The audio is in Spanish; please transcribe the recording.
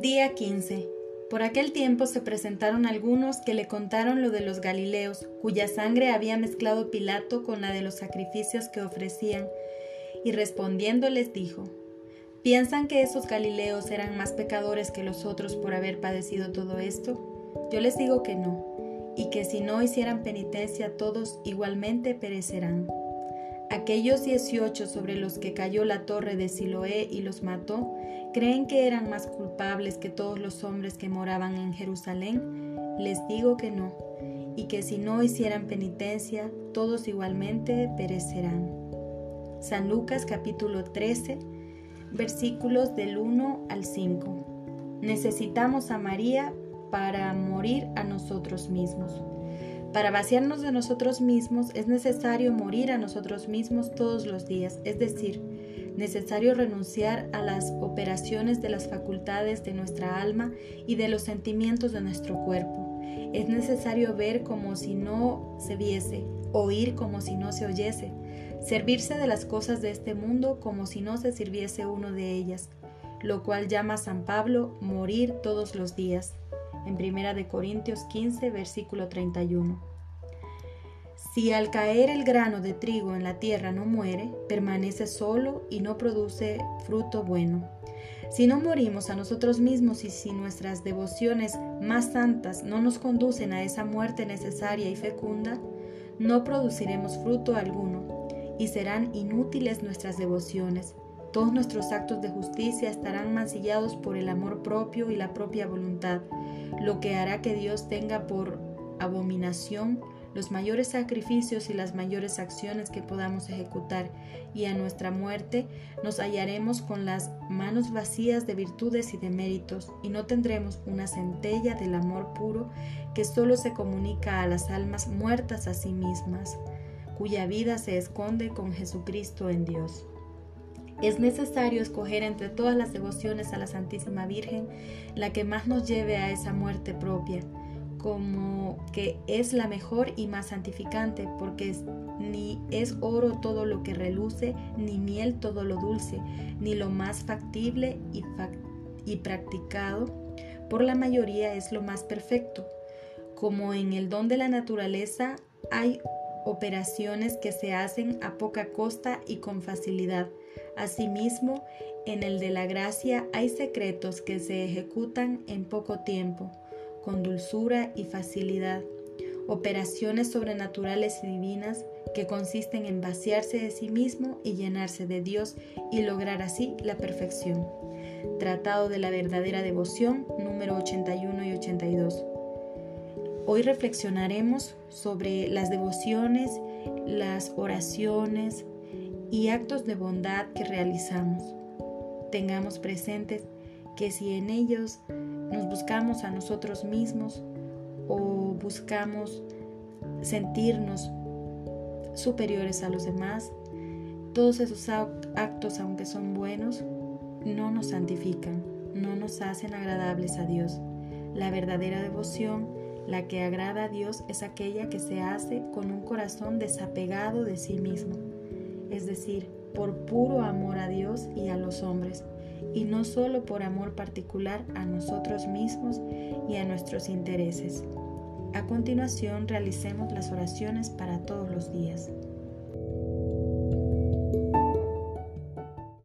Día 15. Por aquel tiempo se presentaron algunos que le contaron lo de los Galileos, cuya sangre había mezclado Pilato con la de los sacrificios que ofrecían, y respondiendo les dijo, ¿Piensan que esos Galileos eran más pecadores que los otros por haber padecido todo esto? Yo les digo que no, y que si no hicieran penitencia todos igualmente perecerán. Aquellos dieciocho sobre los que cayó la torre de Siloé y los mató, ¿creen que eran más culpables que todos los hombres que moraban en Jerusalén? Les digo que no, y que si no hicieran penitencia, todos igualmente perecerán. San Lucas capítulo 13, versículos del 1 al 5. Necesitamos a María para morir a nosotros mismos. Para vaciarnos de nosotros mismos es necesario morir a nosotros mismos todos los días, es decir, necesario renunciar a las operaciones de las facultades de nuestra alma y de los sentimientos de nuestro cuerpo. Es necesario ver como si no se viese, oír como si no se oyese, servirse de las cosas de este mundo como si no se sirviese uno de ellas, lo cual llama San Pablo morir todos los días en Primera de Corintios 15, versículo 31. Si al caer el grano de trigo en la tierra no muere, permanece solo y no produce fruto bueno. Si no morimos a nosotros mismos y si nuestras devociones más santas no nos conducen a esa muerte necesaria y fecunda, no produciremos fruto alguno y serán inútiles nuestras devociones, todos nuestros actos de justicia estarán mancillados por el amor propio y la propia voluntad, lo que hará que Dios tenga por abominación los mayores sacrificios y las mayores acciones que podamos ejecutar, y a nuestra muerte nos hallaremos con las manos vacías de virtudes y de méritos, y no tendremos una centella del amor puro que solo se comunica a las almas muertas a sí mismas, cuya vida se esconde con Jesucristo en Dios. Es necesario escoger entre todas las devociones a la Santísima Virgen la que más nos lleve a esa muerte propia, como que es la mejor y más santificante, porque ni es oro todo lo que reluce, ni miel todo lo dulce, ni lo más factible y, practicado por la mayoría es lo más perfecto. Como en el don de la naturaleza hay operaciones que se hacen a poca costa y con facilidad. Asimismo, en el de la gracia hay secretos que se ejecutan en poco tiempo, con dulzura y facilidad. Operaciones sobrenaturales y divinas que consisten en vaciarse de sí mismo y llenarse de Dios y lograr así la perfección. Tratado de la verdadera devoción, número 81 y 82. Hoy reflexionaremos sobre las devociones, las oraciones y actos de bondad que realizamos. Tengamos presentes que si en ellos nos buscamos a nosotros mismos o buscamos sentirnos superiores a los demás, todos esos actos, aunque son buenos, no nos santifican, no nos hacen agradables a Dios. La verdadera devoción la que agrada a Dios es aquella que se hace con un corazón desapegado de sí mismo, es decir, por puro amor a Dios y a los hombres, y no solo por amor particular a nosotros mismos y a nuestros intereses. A continuación realicemos las oraciones para todos los días.